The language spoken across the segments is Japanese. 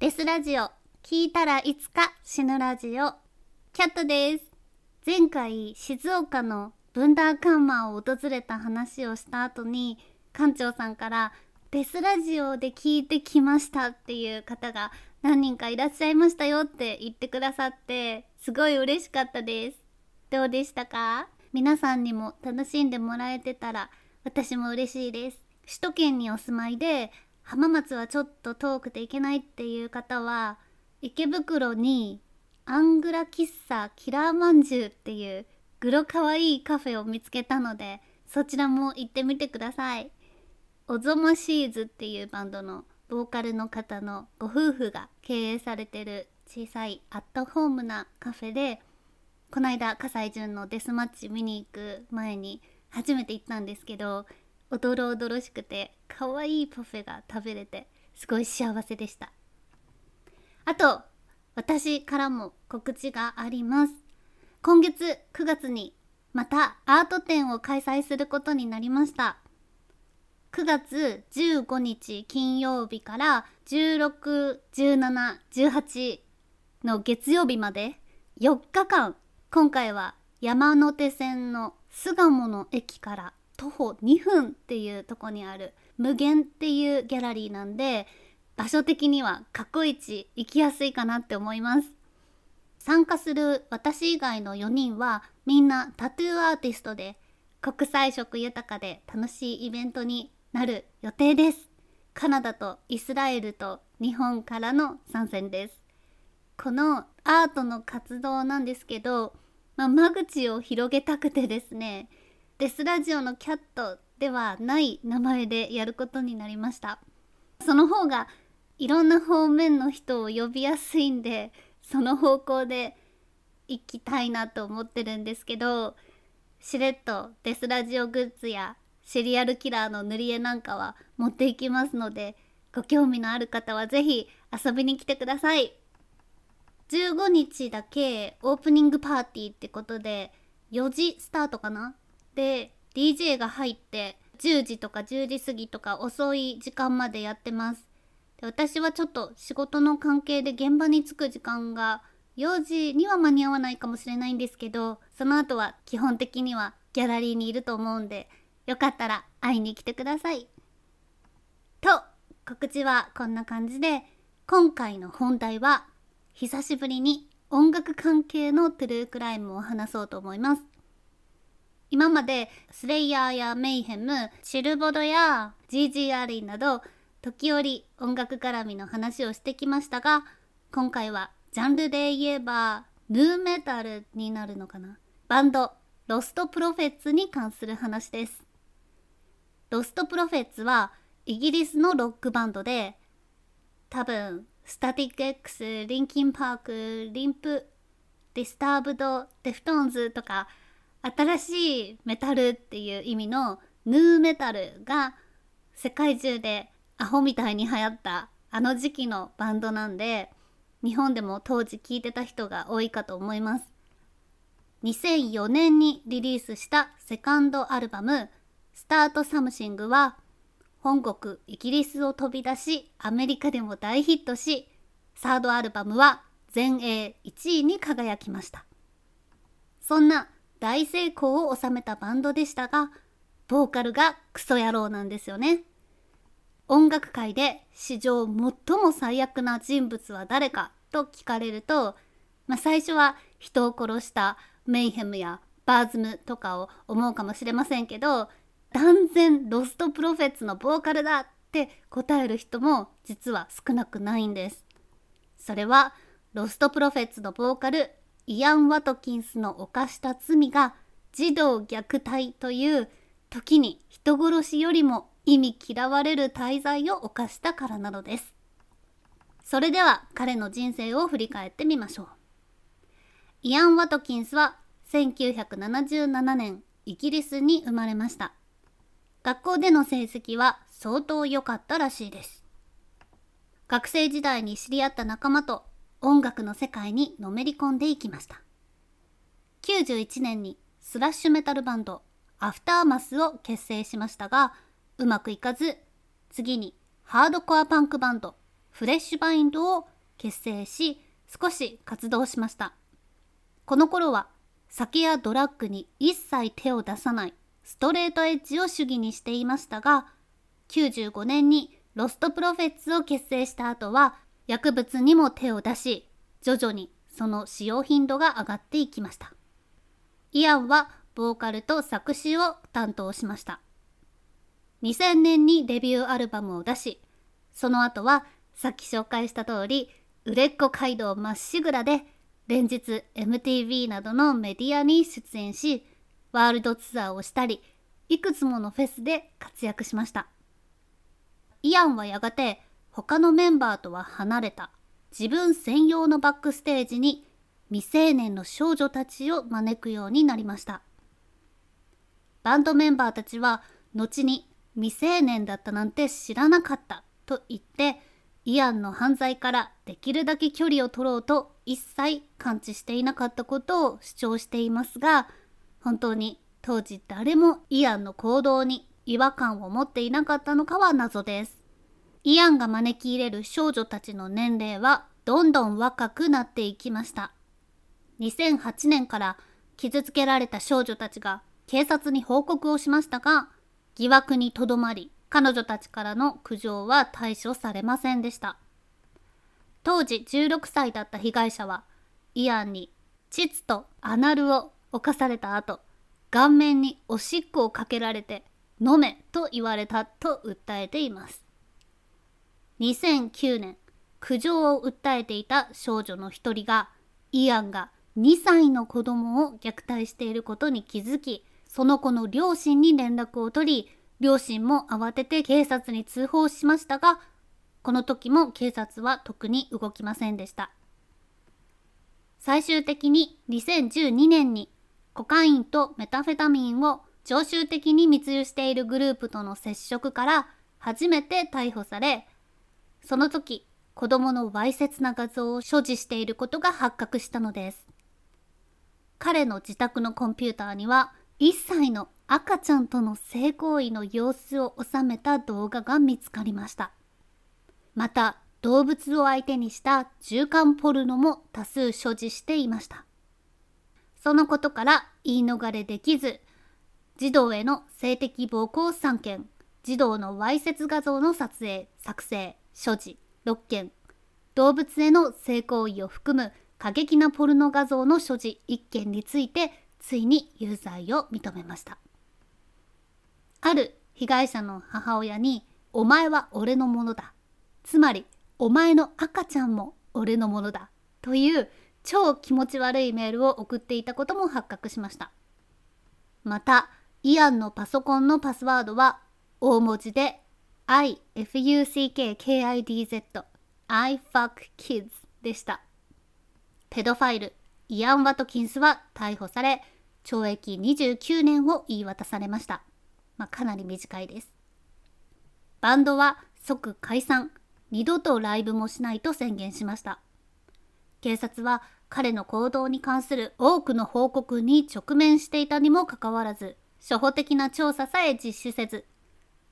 デスラジオ。聞いたらいつか死ぬラジオ。キャットです。前回静岡のブンダーカンマを訪れた話をした後に館長さんからデスラジオで聞いてきましたっていう方が何人かいらっしゃいましたよって言ってくださってすごい嬉しかったです。どうでしたか？皆さんにも楽しんでもらえてたら私も嬉しいです。首都圏にお住まいで浜松はちょっと遠くて行けないっていう方は池袋にアングラ喫茶キラーまんじゅうっていうグロかわいいカフェを見つけたのでそちらも行ってみてください。おぞまシーズっていうバンドのボーカルの方のご夫婦が経営されてる小さいアットホームなカフェでこの間葛西潤のデスマッチ見に行く前に初めて行ったんですけどおどろおどろしくて可愛いパフェが食べれてすごい幸せでした。あと私からも告知があります。今月9月にまたアート展を開催することになりました。9月15日金曜日から161718の月曜日まで4日間今回は山手線の巣鴨の駅から徒歩2分っていうとこにある無限っていうギャラリーなんで場所的には過去一行きやすいかなって思います。参加する私以外の4人はみんなタトゥーアーティストで国際色豊かで楽しいイベントになる予定です。カナダとイスラエルと日本からの参戦です。このアートの活動なんですけど、まあ、間口を広げたくてですねデスラジオのキャットではない名前でやることになりました。その方がいろんな方面の人を呼びやすいんでその方向で行きたいなと思ってるんですけどしれっとデスラジオグッズやシリアルキラーの塗り絵なんかは持っていきますのでご興味のある方は是非遊びに来てください。15日だけオープニングパーティーってことで4時スタートかな？で DJ が入って10時とか10時過ぎとか遅い時間までやってます。で私はちょっと仕事の関係で現場に着く時間が4時には間に合わないかもしれないんですけどその後は基本的にはギャラリーにいると思うんでよかったら会いに来てください。と告知はこんな感じで今回の本題は久しぶりに音楽関係のトゥルークライムを話そうと思います。今までスレイヤーやメイヘム、シルボドや GGR など時折音楽絡みの話をしてきましたが今回はジャンルで言えばヌーメタルになるのかな？バンドロストプロフェッツに関する話です。ロストプロフェッツはイギリスのロックバンドで多分スタティック X、リンキンパーク、リンプ、ディスターブド、デフトーンズとか新しいメタルっていう意味のヌーメタルが世界中でアホみたいに流行ったあの時期のバンドなんで日本でも当時聴いてた人が多いかと思います。2004年にリリースしたセカンドアルバム「スタートサムシングは本国イギリスを飛び出しアメリカでも大ヒットしサードアルバムは全英1位に輝きました。そんな大成功を収めたバンドでしたが、ボーカルがクソ野郎なんですよね。音楽界で史上最も最悪な人物は誰かと聞かれると、まあ、最初は人を殺したメイヘムやバーズムとかを思うかもしれませんけど、断然ロストプロフェッツのボーカルだって答える人も実は少なくないんです。それはロストプロフェッツのボーカルイアン・ワトキンスの犯した罪が児童虐待という時に人殺しよりも意味嫌われる大罪を犯したからなのです。それでは彼の人生を振り返ってみましょう。イアン・ワトキンスは1977年イギリスに生まれました。学校での成績は相当良かったらしいです。学生時代に知り合った仲間と音楽の世界にのめり込んでいきました。91年にスラッシュメタルバンドアフターマスを結成しましたが、うまくいかず、次にハードコアパンクバンドフレッシュバインドを結成し少し活動しましたこの頃は酒やドラッグに一切手を出さないストレートエッジを主義にしていましたが95年にロストプロフェッツを結成した後は薬物にも手を出し徐々にその使用頻度が上がっていきました。イアンはボーカルと作詞を担当しました。2000年にデビューアルバムを出しその後はさっき紹介した通り売れっ子街道まっしぐらで連日 MTV などのメディアに出演しワールドツアーをしたりいくつものフェスで活躍しました。イアンはやがて他のメンバーとは離れた自分専用のバックステージに未成年の少女たちを招くようになりましたバンドメンバーたちは後に未成年だったなんて知らなかったと言ってイアンの犯罪からできるだけ距離を取ろうと一切感知していなかったことを主張していますが本当に当時誰もイアンの行動に違和感を持っていなかったのかは謎です。イアンが招き入れる少女たちの年齢はどんどん若くなっていきました。2008年から傷つけられた少女たちが警察に報告をしましたが疑惑にとどまり彼女たちからの苦情は対処されませんでした当時16歳だった被害者はイアンに膣とアナルを犯された後顔面におしっこをかけられて飲めと言われたと訴えています2009年苦情を訴えていた少女の一人がイアンが2歳の子供を虐待していることに気づきその子の両親に連絡を取り両親も慌てて警察に通報しましたがこの時も警察は特に動きませんでした。最終的に2012年にコカインとメタフェタミンを常習的に密輸しているグループとの接触から初めて逮捕されその時子供のわいせつな画像を所持していることが発覚したのです。彼の自宅のコンピューターには1歳の赤ちゃんとの性行為の様子を収めた動画が見つかりました。また動物を相手にした循環ポルノも多数所持していました。そのことから言い逃れできず児童への性的暴行3件児童のわいせつ画像の撮影作成。所持6件。動物への性行為を含む過激なポルノ画像の所持1件についてついに有罪を認めました。ある被害者の母親に「お前は俺のものだ」つまり「お前の赤ちゃんも俺のものだ」という超気持ち悪いメールを送っていたことも発覚しました。またイアンのパソコンのパスワードは大文字で IFUCKKIDZ IFUCKKIDS でした。ペドファイルイアン・ワトキンスは逮捕され懲役29年を言い渡されました、まあ、かなり短いです。バンドは即解散二度とライブもしないと宣言しました。警察は彼の行動に関する多くの報告に直面していたにもかかわらず初歩的な調査さえ実施せず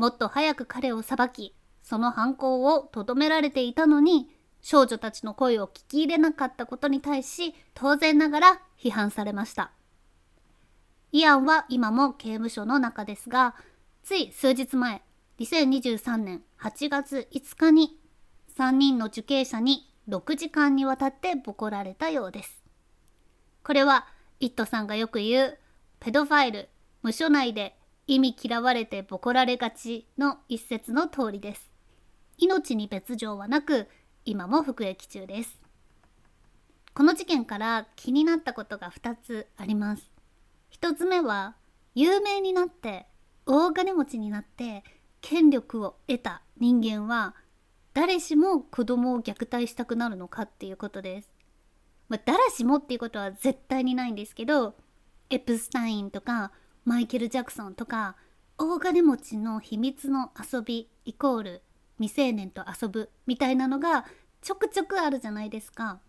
もっと早く彼を裁きその犯行をとどめられていたのに少女たちの声を聞き入れなかったことに対し当然ながら批判されました。イアンは今も刑務所の中ですがつい数日前2023年8月5日に3人の受刑者に6時間にわたってボコられたようです。これはイットさんがよく言うペドファイル無所内で意味嫌われてボコられがちの一節の通りです。命に別状はなく今も服役中です。この事件から気になったことが2つあります。1つ目は有名になって大金持ちになって権力を得た人間は誰しも子供を虐待したくなるのかっていうことです。まあ、誰しもっていうことは絶対にないんですけどエプスタインとかマイケル・ジャクソンとか大金持ちの秘密の遊びイコール未成年と遊ぶみたいなのがちょくちょくあるじゃないですか。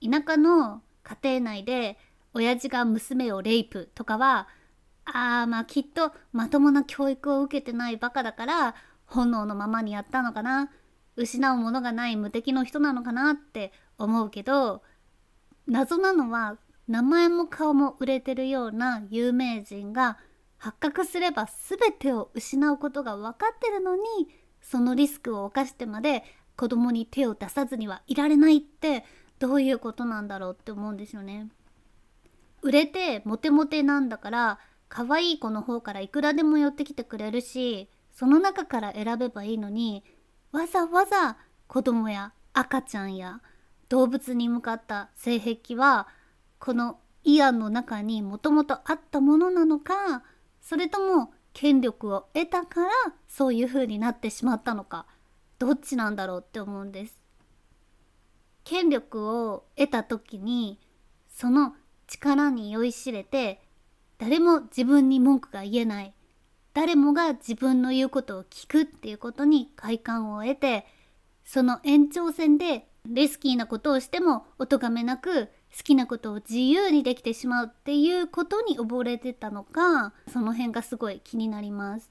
田舎の家庭内で親父が娘をレイプとかはあーまあきっとまともな教育を受けてないバカだから本能のままにやったのかな失うものがない無敵の人なのかなって思うけど謎なのは名前も顔も売れてるような有名人が発覚すれば全てを失うことが分かってるのにそのリスクを冒してまで子供に手を出さずにはいられないってどういうことなんだろうって思うんですよね。売れてモテモテなんだから可愛い子の方からいくらでも寄ってきてくれるしその中から選べばいいのにわざわざ子供や赤ちゃんや動物に向かった性癖はこのイアンの中にもともとあったものなのかそれとも権力を得たからそういう風になってしまったのかどっちなんだろうって思うんです。権力を得た時にその力に酔いしれて誰も自分に文句が言えない誰もが自分の言うことを聞くっていうことに快感を得てその延長線でリスキーなことをしてもお咎めなく好きなことを自由にできてしまうっていうことに溺れてたのかその辺がすごい気になります。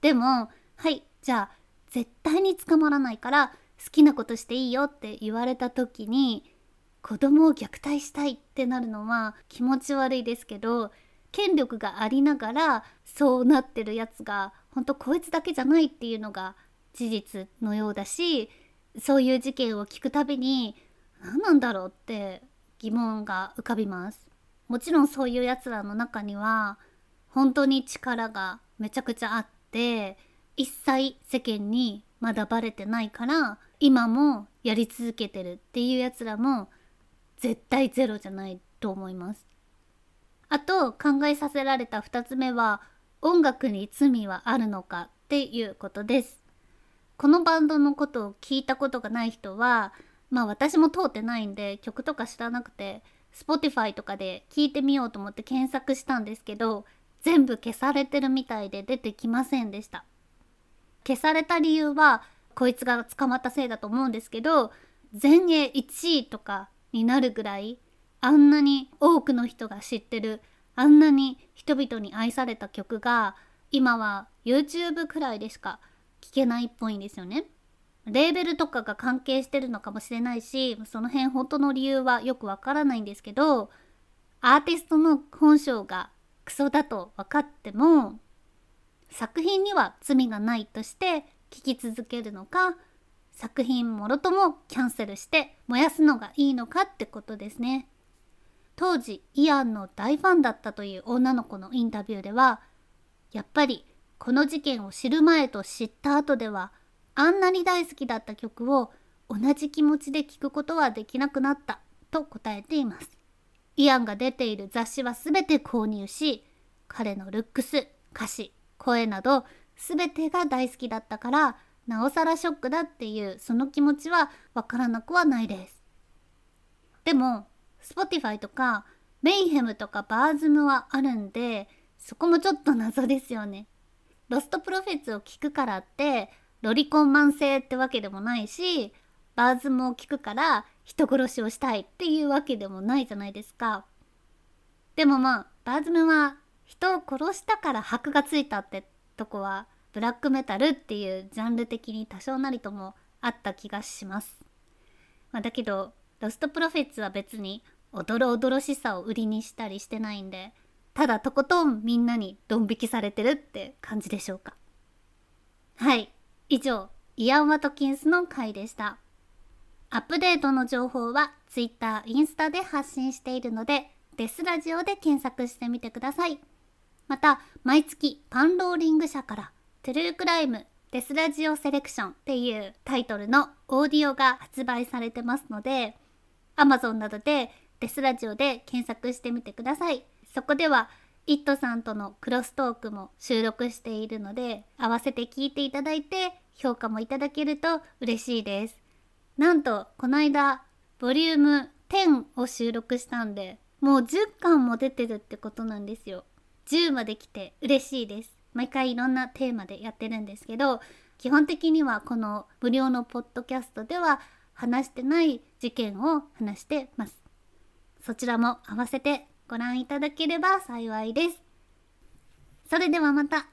でもはいじゃあ絶対に捕まらないから好きなことしていいよって言われた時に子供を虐待したいってなるのは気持ち悪いですけど権力がありながらそうなってるやつが本当こいつだけじゃないっていうのが事実のようだしそういう事件を聞くたびに何なんだろうって疑問が浮かびますもちろんそういうやつらの中には本当に力がめちゃくちゃあって一切世間にまだバレてないから今もやり続けてるっていうやつらも絶対ゼロじゃないと思います。あと考えさせられた2つ目は音楽に罪はあるのかっていうことです。このバンドのことを聞いたことがない人はまあ私も通ってないんで曲とか知らなくて Spotify とかで聞いてみようと思って検索したんですけど全部消されてるみたいで出てきませんでした。消された理由はこいつが捕まったせいだと思うんですけど全英1位とかになるぐらいあんなに多くの人が知ってるあんなに人々に愛された曲が今は YouTube くらいでしか聴けないっぽいんですよね。レーベルとかが関係してるのかもしれないしその辺本当の理由はよくわからないんですけどアーティストの本性がクソだと分かっても作品には罪がないとして聴き続けるのか作品もろともキャンセルして燃やすのがいいのかってことですね。当時イアンの大ファンだったという女の子のインタビューではやっぱりこの事件を知る前と知った後ではあんなに大好きだった曲を同じ気持ちで聴くことはできなくなったと答えています。イアンが出ている雑誌は全て購入し彼のルックス歌詞声など全てが大好きだったからなおさらショックだっていうその気持ちはわからなくはないです。でも Spotify とかメイヘムとかバーズムはあるんでそこもちょっと謎ですよね。ロストプロフェッツを聞くからってロリコン慢性ってわけでもないしバーズムを聞くから人殺しをしたいっていうわけでもないじゃないですか。でもまあバーズムは人を殺したから箔がついたってとこはブラックメタルっていうジャンル的に多少なりともあった気がします。まあ、だけどロストプロフェッツは別におどろおどろしさを売りにしたりしてないんでただとことんみんなにドン引きされてるって感じでしょうか。はい以上イアン・ワトキンスの回でした。アップデートの情報は Twitter、インスタで発信しているのでデスラジオで検索してみてください。また毎月パンローリング社からトゥルークライムデスラジオセレクションっていうタイトルのオーディオが発売されてますので Amazon などでデスラジオで検索してみてください。そこではイットさんとのクロストークも収録しているので合わせて聞いていただいて評価もいただけると嬉しいです。なんとこの間ボリューム10を収録したんでもう10巻も出てるってことなんですよ。10まで来て嬉しいです。毎回いろんなテーマでやってるんですけど基本的にはこの無料のポッドキャストでは話してない事件を話してます。そちらも合わせてご覧いただければ幸いです。それではまた